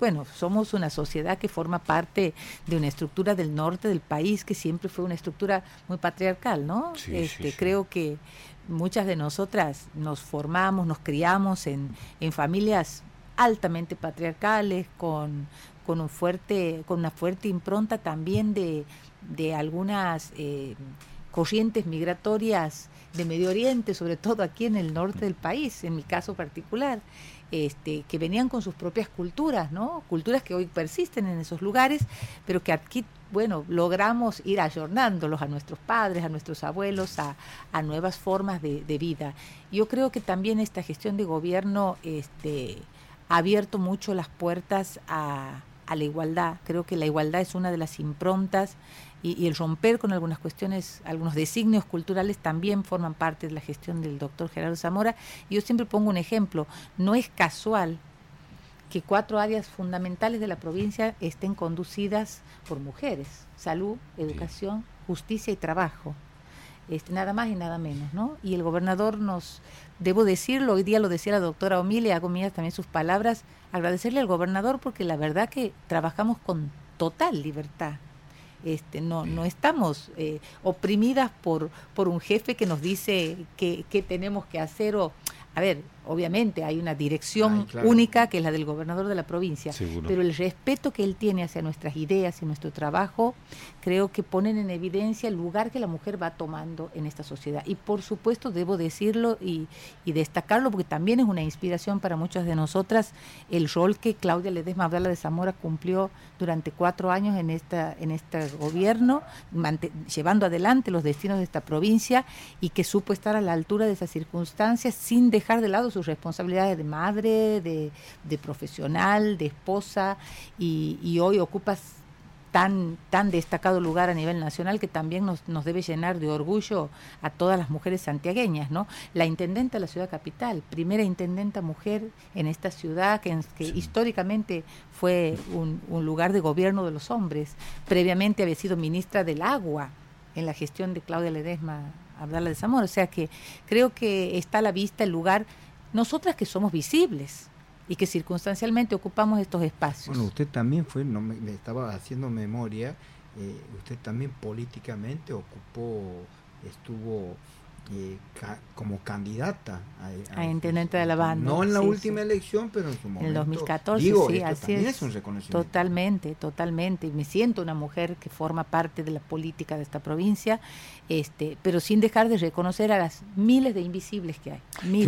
Bueno, somos una sociedad que forma parte de una estructura del norte del país que siempre fue una estructura muy patriarcal, ¿no? este, Creo que muchas de nosotras nos formamos, nos criamos en, en familias altamente patriarcales, con, con, un fuerte, con una fuerte impronta también de, de algunas eh, corrientes migratorias de Medio Oriente, sobre todo aquí en el norte del país, en mi caso particular este, que venían con sus propias culturas, ¿no? Culturas que hoy persisten en esos lugares, pero que aquí, bueno, logramos ir ayornándolos a nuestros padres, a nuestros abuelos, a, nuevas formas de, vida. Yo creo que también esta gestión de gobierno este, ha abierto mucho las puertas a, a la igualdad. Creo que la igualdad es una de las improntas y, el romper con algunas cuestiones, algunos designios culturales también forman parte de la gestión del doctor Gerardo Zamora. Yo siempre pongo un ejemplo, no es casual que cuatro áreas fundamentales de la provincia estén conducidas por mujeres, salud, educación, justicia y trabajo. Este, nada más y nada menos, ¿no? Y el gobernador nos, debo decirlo, hoy día lo decía la doctora Omilia, hago mías también sus palabras, agradecerle al gobernador porque la verdad que trabajamos con total libertad este, no, no estamos eh, oprimidas por, por un jefe que nos dice qué tenemos que hacer o, a ver, obviamente hay una dirección única que es la del gobernador de la provincia, pero el respeto que él tiene hacia nuestras ideas y nuestro trabajo creo que ponen en evidencia el lugar que la mujer va tomando en esta sociedad. Y por supuesto debo decirlo y, destacarlo porque también es una inspiración para muchas de nosotras el rol que Claudia Ledesma Abdala de Zamora cumplió durante cuatro años en, esta, en este gobierno, llevando adelante los destinos de esta provincia y que supo estar a la altura de esas circunstancias sin dejar de lado sus responsabilidades de madre, de, profesional, de esposa, y, hoy ocupas tan, tan destacado lugar a nivel nacional que también nos, nos, debe llenar de orgullo a todas las mujeres santiagueñas, ¿no? La intendenta de la ciudad capital, primera intendenta mujer en esta ciudad que, históricamente fue un, un, lugar de gobierno de los hombres, previamente había sido ministra del agua en la gestión de Claudia Ledesma hablarle de Zamora. O sea que creo que está a la vista el lugar, nosotras que somos visibles y que circunstancialmente ocupamos estos espacios. Bueno, usted también fue, no me, estaba haciendo memoria, eh, usted también políticamente ocupó, estuvo eh, como candidata a, intendente de la banda. No en la última elección, pero en su momento. En el 2014, sí, así es. un reconocimiento. Totalmente, totalmente. Me siento una mujer que forma parte de la política de esta provincia, este, pero sin dejar de reconocer a las miles de invisibles que hay. Miles.